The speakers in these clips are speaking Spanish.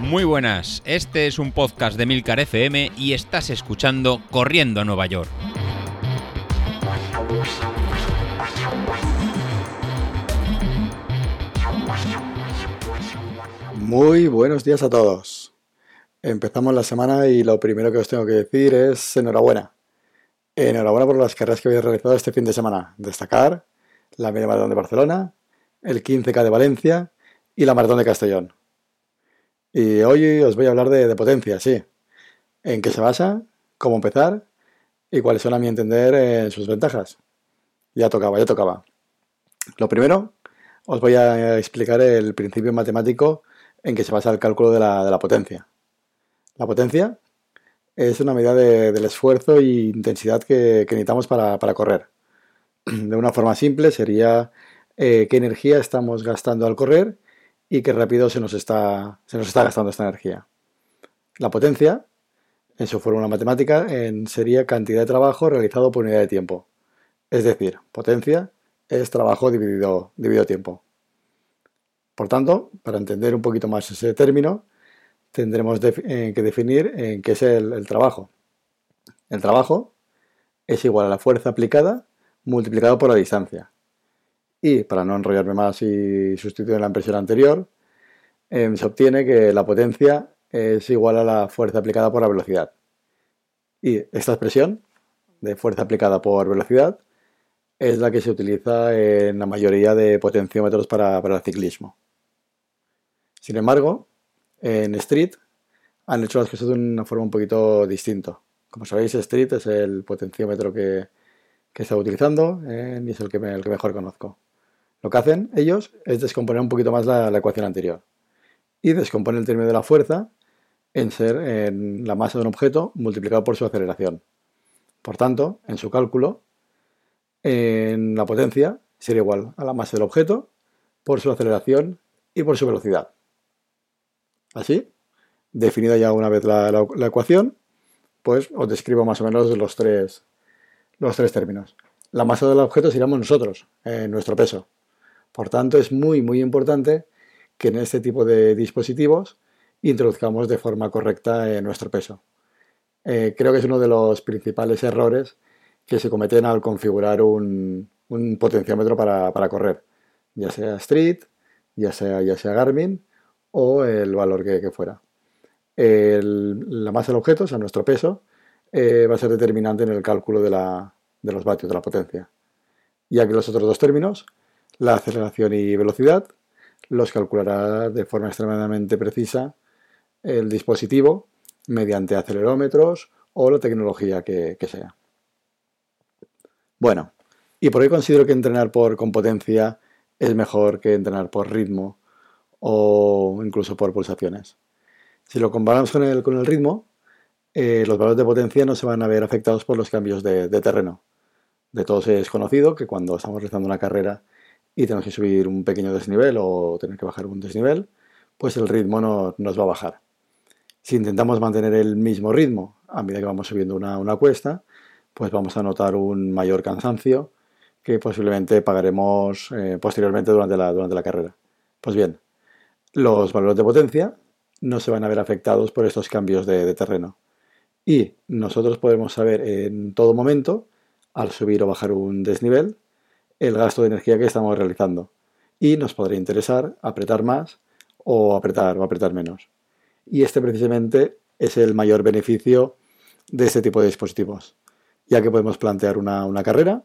Muy buenas, este es un podcast de Milcar FM y estás escuchando Corriendo a Nueva York. Muy buenos días a todos. Empezamos la semana y lo primero que os tengo que decir es enhorabuena. Enhorabuena por las carreras que habéis realizado este fin de semana. Destacar la media maratón de Barcelona, el 15K de Valencia y la maratón de Castellón. Y hoy os voy a hablar de, potencia, sí. En qué se basa, cómo empezar y cuáles son, a mi entender, eh, sus ventajas. Ya tocaba, ya tocaba. Lo primero, os voy a explicar el principio matemático en que se basa el cálculo de la, potencia. La potencia es una medida del esfuerzo e intensidad que, necesitamos para, correr. De una forma simple sería eh, qué energía estamos gastando al correr y qué rápido se nos está, se nos está gastando esta energía. La potencia, en su fórmula matemática, sería cantidad de trabajo realizado por unidad de tiempo. Es decir, potencia es trabajo dividido, dividido tiempo. Por tanto, para entender un poquito más ese término, tendremos eh, que definir en qué es el, trabajo. El trabajo es igual a la fuerza aplicada multiplicado por la distancia. Y para no enrollarme más y sustituir la impresión anterior, em, se obtiene que la potencia es igual a la fuerza aplicada por la velocidad. Y esta expresión de fuerza aplicada por velocidad es la que se utiliza en la mayoría de potenciómetros para, el ciclismo. Sin embargo, en Street han hecho las cosas de una forma un poquito distinta. Como sabéis, Street es el potenciómetro que, que está utilizando eh, y es el que, el que mejor conozco. Lo que hacen ellos es descomponer un poquito más la, ecuación anterior y descomponen el término de la fuerza en ser en la masa de un objeto multiplicado por su aceleración. Por tanto, en su cálculo, en la potencia sería igual a la masa del objeto por su aceleración y por su velocidad. Así, definida ya una vez la, ecuación, pues os describo más o menos los tres, los tres términos. La masa del objeto seríamos nosotros, en nuestro peso. Por tanto, es muy, muy importante que en este tipo de dispositivos introduzcamos de forma correcta eh, nuestro peso. Eh, creo que es uno de los principales errores que se cometen al configurar un, potenciómetro para, correr, ya sea Street, ya sea, ya sea Garmin o el valor que, fuera. la masa del objeto, o sea, nuestro peso, eh, va a ser determinante en el cálculo de, de los vatios, de la potencia. Ya que los otros dos términos, la aceleración y velocidad los calculará de forma extremadamente precisa el dispositivo mediante acelerómetros o la tecnología que, sea. Bueno, y por qué considero que entrenar por con potencia es mejor que entrenar por ritmo o incluso por pulsaciones. Si lo comparamos con el, con el ritmo, eh, los valores de potencia no se van a ver afectados por los cambios de, de terreno. De todos es conocido que cuando estamos realizando una carrera y tenemos que subir un pequeño desnivel o tener que bajar un desnivel, pues el ritmo no, nos va a bajar. Si intentamos mantener el mismo ritmo a medida que vamos subiendo una, cuesta, pues vamos a notar un mayor cansancio que posiblemente pagaremos eh, posteriormente durante la, durante la carrera. Pues bien, los valores de potencia no se van a ver afectados por estos cambios de terreno. Y nosotros podemos saber en todo momento, al subir o bajar un desnivel, el gasto de energía que estamos realizando y nos podría interesar apretar más o apretar o apretar menos. Y este precisamente es el mayor beneficio de este tipo de dispositivos, ya que podemos plantear una, carrera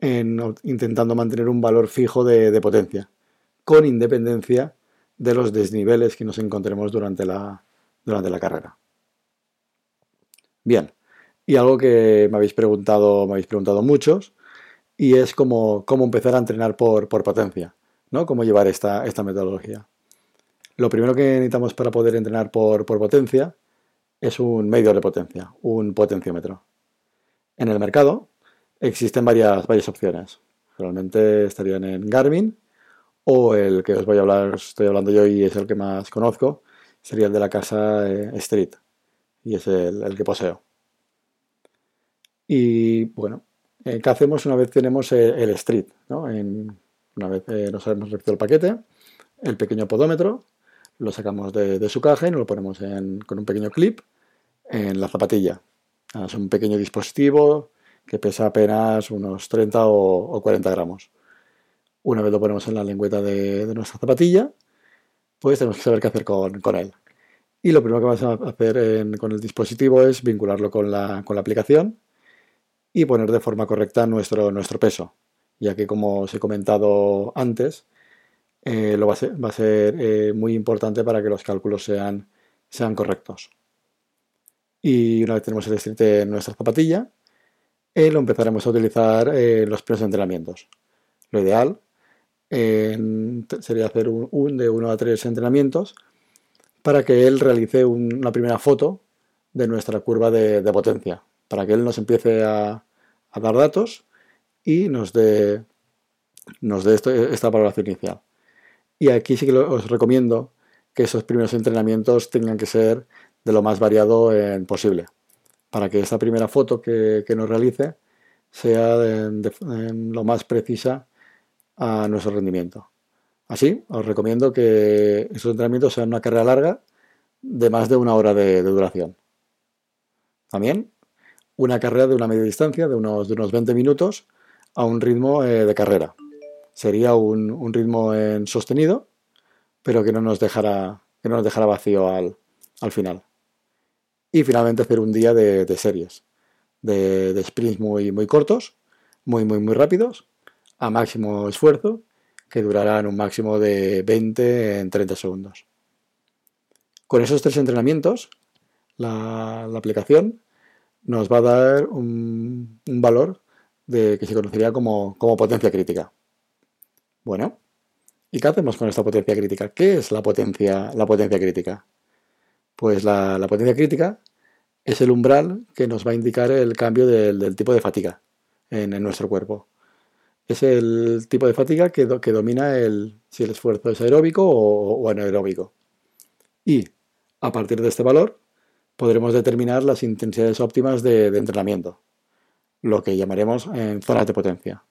intentando mantener un valor fijo de, potencia, con independencia de los desniveles que nos encontremos durante la, durante la carrera. Bien, y algo que me habéis preguntado, me habéis preguntado muchos, y es como cómo empezar a entrenar por, potencia, ¿no? Cómo llevar esta, esta, metodología. Lo primero que necesitamos para poder entrenar por, potencia es un medio de potencia, un potenciómetro. En el mercado existen varias, varias opciones. Realmente estarían en Garmin o el que os voy a hablar, estoy hablando yo y es el que más conozco, sería el de la casa eh, Street y es el, el que poseo. Y bueno, ¿Qué hacemos una vez tenemos eh, el street? una vez eh, nos hemos recibido el paquete, el pequeño podómetro, lo sacamos de, su caja y nos lo ponemos con un pequeño clip en la zapatilla. Es un pequeño dispositivo que pesa apenas unos 30 o, 40 gramos. Una vez lo ponemos en la lengüeta de, nuestra zapatilla, pues tenemos que saber qué hacer con, él. Y lo primero que vamos a hacer con el dispositivo es vincularlo con la, aplicación y poner de forma correcta nuestro, nuestro peso, ya que como os he comentado antes, eh, lo va a ser, eh, muy importante para que los cálculos sean, sean correctos. Y una vez tenemos el street en nuestra zapatilla, eh, lo empezaremos a utilizar en los primeros entrenamientos. Lo ideal sería hacer un, de uno a tres entrenamientos para que él realice una primera foto de nuestra curva de, potencia, para que él nos empiece a, dar datos y nos dé, esta valoración inicial. Y aquí sí que os recomiendo que esos primeros entrenamientos tengan que ser de lo más variado posible, para que esta primera foto que, nos realice sea lo más precisa a nuestro rendimiento. Así, os recomiendo que esos entrenamientos sean una carrera larga de más de una hora de, duración. También una carrera de una media distancia de unos, de unos 20 minutos a un ritmo eh, de carrera sería un, ritmo en sostenido, pero que no nos dejará, que no nos vacío al, final. Y finalmente hacer un día de, series, de, de, sprints muy, muy cortos, muy, muy, muy rápidos, a máximo esfuerzo, que durarán un máximo de 20 en 30 segundos. Con esos tres entrenamientos, la, aplicación nos va a dar un, valor de, que se conocería como potencia crítica. Bueno, ¿y qué hacemos con esta potencia crítica? ¿Qué es la potencia, la potencia crítica? Pues la, potencia crítica es el umbral que nos va a indicar el cambio del, tipo de fatiga en, nuestro cuerpo. Es el tipo de fatiga que, que domina el, si el esfuerzo es aeróbico o, anaeróbico. Y a partir de este valor podremos determinar las intensidades óptimas de, entrenamiento, lo que llamaremos en zonas de potencia.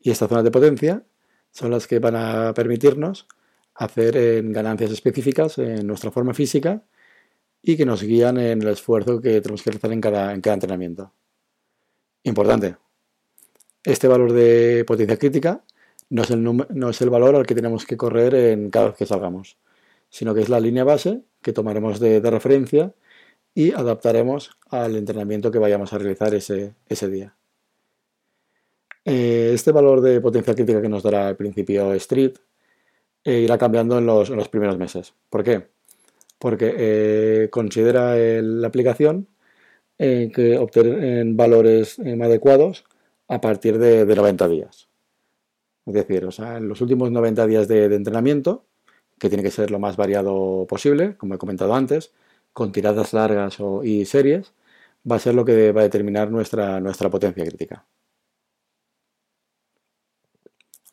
Y estas zonas de potencia son las que van a permitirnos hacer en ganancias específicas en nuestra forma física y que nos guían en el esfuerzo que tenemos que realizar en cada, en cada entrenamiento. Importante, este valor de potencia crítica no es, el no es el valor al que tenemos que correr en cada vez que salgamos, sino que es la línea base que tomaremos de, referencia y adaptaremos al entrenamiento que vayamos a realizar ese, ese día. Eh, este valor de potencia crítica que nos dará al principio Street eh, irá cambiando en los, primeros meses. ¿Por qué? Porque eh, considera la aplicación que obtener valores adecuados a partir de, 90 días. Es decir, en los últimos 90 días de, entrenamiento, que tiene que ser lo más variado posible, como he comentado antes, con tiradas largas y series, va a ser lo que va a determinar nuestra, nuestra potencia crítica.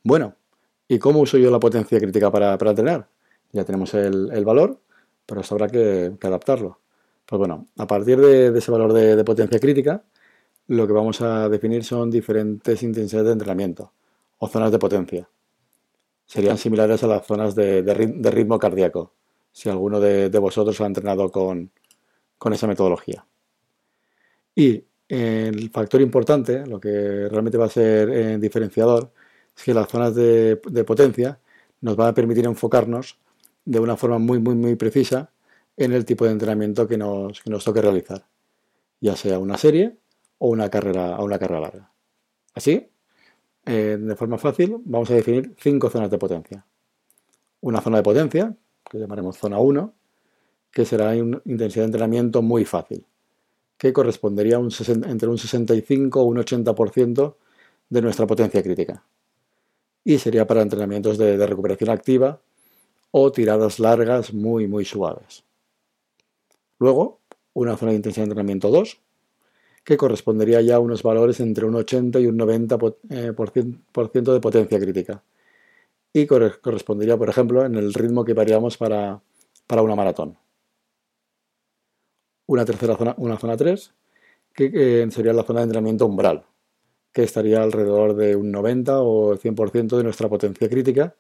Bueno, ¿y cómo uso yo la potencia crítica para, entrenar? Ya tenemos el, valor, pero esto habrá que, adaptarlo. Pues bueno, a partir de, ese valor de, potencia crítica, lo que vamos a definir son diferentes intensidades de entrenamiento o zonas de potencia. Serían similares a las zonas de, ritmo cardíaco, si alguno de, vosotros ha entrenado con, esa metodología. Y el factor importante, lo que realmente va a ser eh, diferenciador, es que las zonas de, potencia nos van a permitir enfocarnos de una forma muy, muy, muy precisa en el tipo de entrenamiento que nos, que nos toque realizar, ya sea una serie o una carrera, o una carrera larga. Así, eh, de forma fácil, vamos a definir cinco zonas de potencia. Una zona de potencia, que llamaremos zona 1, que será una intensidad de entrenamiento muy fácil, que correspondería un entre un 65 o un 80% de nuestra potencia crítica y sería para entrenamientos de, recuperación activa o tiradas largas muy muy suaves. Luego, una zona de intensidad de entrenamiento 2, que correspondería ya a unos valores entre un 80 y un 90% eh, de potencia crítica. Y correspondería, por ejemplo, en el ritmo que variamos para, para una maratón. Una tercera zona, una zona 3, que sería la zona de entrenamiento umbral, que estaría alrededor de un 90 o 100% de nuestra potencia crítica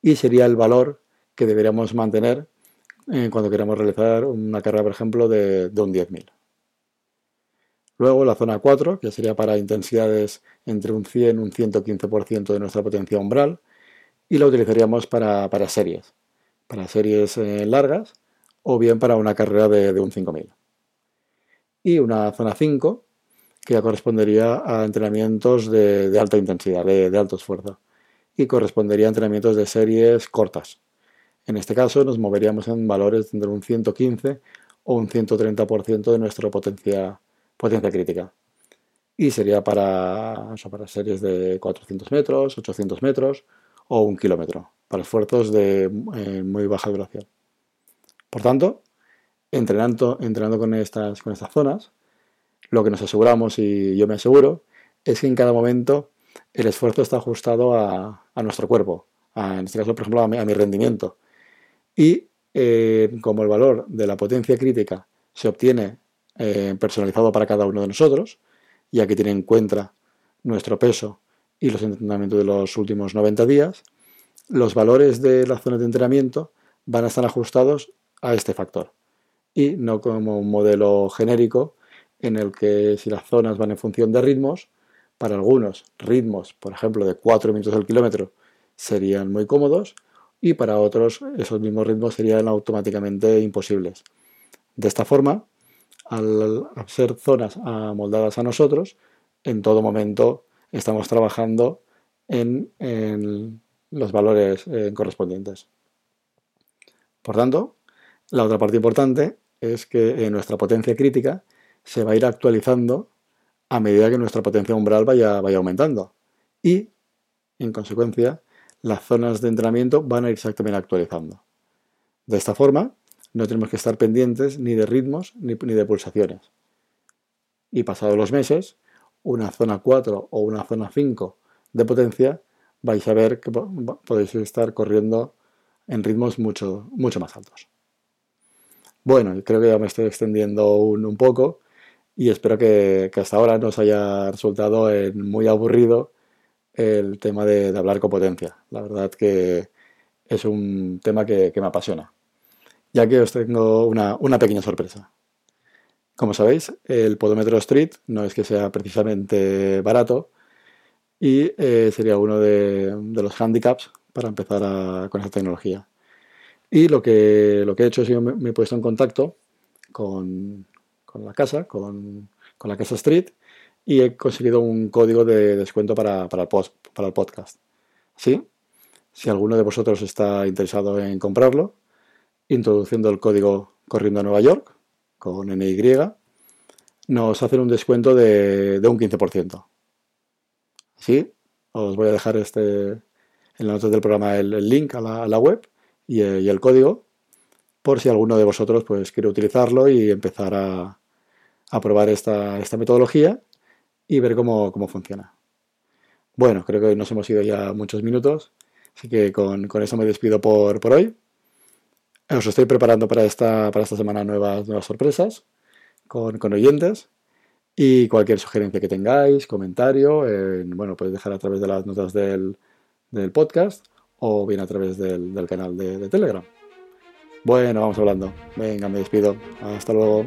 y sería el valor que deberíamos mantener eh, cuando queramos realizar una carrera, por ejemplo, de, un 10.000. Luego la zona 4, que sería para intensidades entre un 100 y un 115% de nuestra potencia umbral, y la utilizaríamos para, series, para series eh, largas o bien para una carrera de, un 5000. Y una zona 5, que ya correspondería a entrenamientos de, alta intensidad, de, de alto esfuerzo, y correspondería a entrenamientos de series cortas, en este caso nos moveríamos en valores entre un 115 o un 130% de nuestra potencia, potencia crítica. Y sería para, para series de 400 metros, 800 metros o un kilómetro, para esfuerzos de eh, muy baja duración. Por tanto, entrenando, entrenando con, estas, con estas zonas, lo que nos aseguramos, y yo me aseguro, es que en cada momento el esfuerzo está ajustado a, nuestro cuerpo, en este caso, por ejemplo, a mi rendimiento y eh, como el valor de la potencia crítica se obtiene eh, personalizado para cada uno de nosotros, ya que tiene en cuenta nuestro peso y los entrenamientos de los últimos 90 días, los valores de la zona de entrenamiento van a estar ajustados a este factor y no como un modelo genérico en el que si las zonas van en función de ritmos, para algunos ritmos, por ejemplo, de 4 minutos al kilómetro, serían muy cómodos y para otros esos mismos ritmos serían automáticamente imposibles. De esta forma, al ser zonas amoldadas a nosotros, en todo momento estamos trabajando en, los valores eh, correspondientes. Por tanto, la otra parte importante es que nuestra potencia crítica se va a ir actualizando a medida que nuestra potencia umbral vaya, vaya aumentando. Y, en consecuencia, las zonas de entrenamiento van a irse también actualizando. De esta forma, no tenemos que estar pendientes ni de ritmos ni, de pulsaciones. Y pasados los meses, una zona 4 o una zona 5 de potencia, vais a ver que podéis estar corriendo en ritmos mucho, mucho más altos. Bueno, creo que ya me estoy extendiendo un, poco y espero que, hasta ahora no os haya resultado muy aburrido el tema de, hablar con potencia. La verdad que es un tema que, me apasiona. Ya que os tengo una, pequeña sorpresa. Como sabéis, el podómetro Street no es que sea precisamente barato y eh, sería uno de, los handicaps para empezar con esta tecnología. Y lo que, lo que he hecho es que me, he puesto en contacto con, la casa, con, con la casa Street, y he conseguido un código de descuento para, el, para el podcast. ¿Sí? Si alguno de vosotros está interesado en comprarlo, introduciendo el código Corriendo a Nueva York con NY, nos hacen un descuento de, un 15%. ¿Sí? Os voy a dejar este, en la nota del programa el, link a la, web y, el código por si alguno de vosotros pues, quiere utilizarlo y empezar a, probar esta, esta metodología y ver cómo, funciona. Bueno, creo que hoy nos hemos ido ya muchos minutos, así que con, eso me despido por, hoy. Os estoy preparando para esta, para esta semana nuevas, nuevas sorpresas con, oyentes y cualquier sugerencia que tengáis, comentario, bueno, podéis dejar a través de las notas del, podcast o bien a través del, canal de, de Telegram. Bueno, vamos hablando. Venga, me despido. Hasta luego.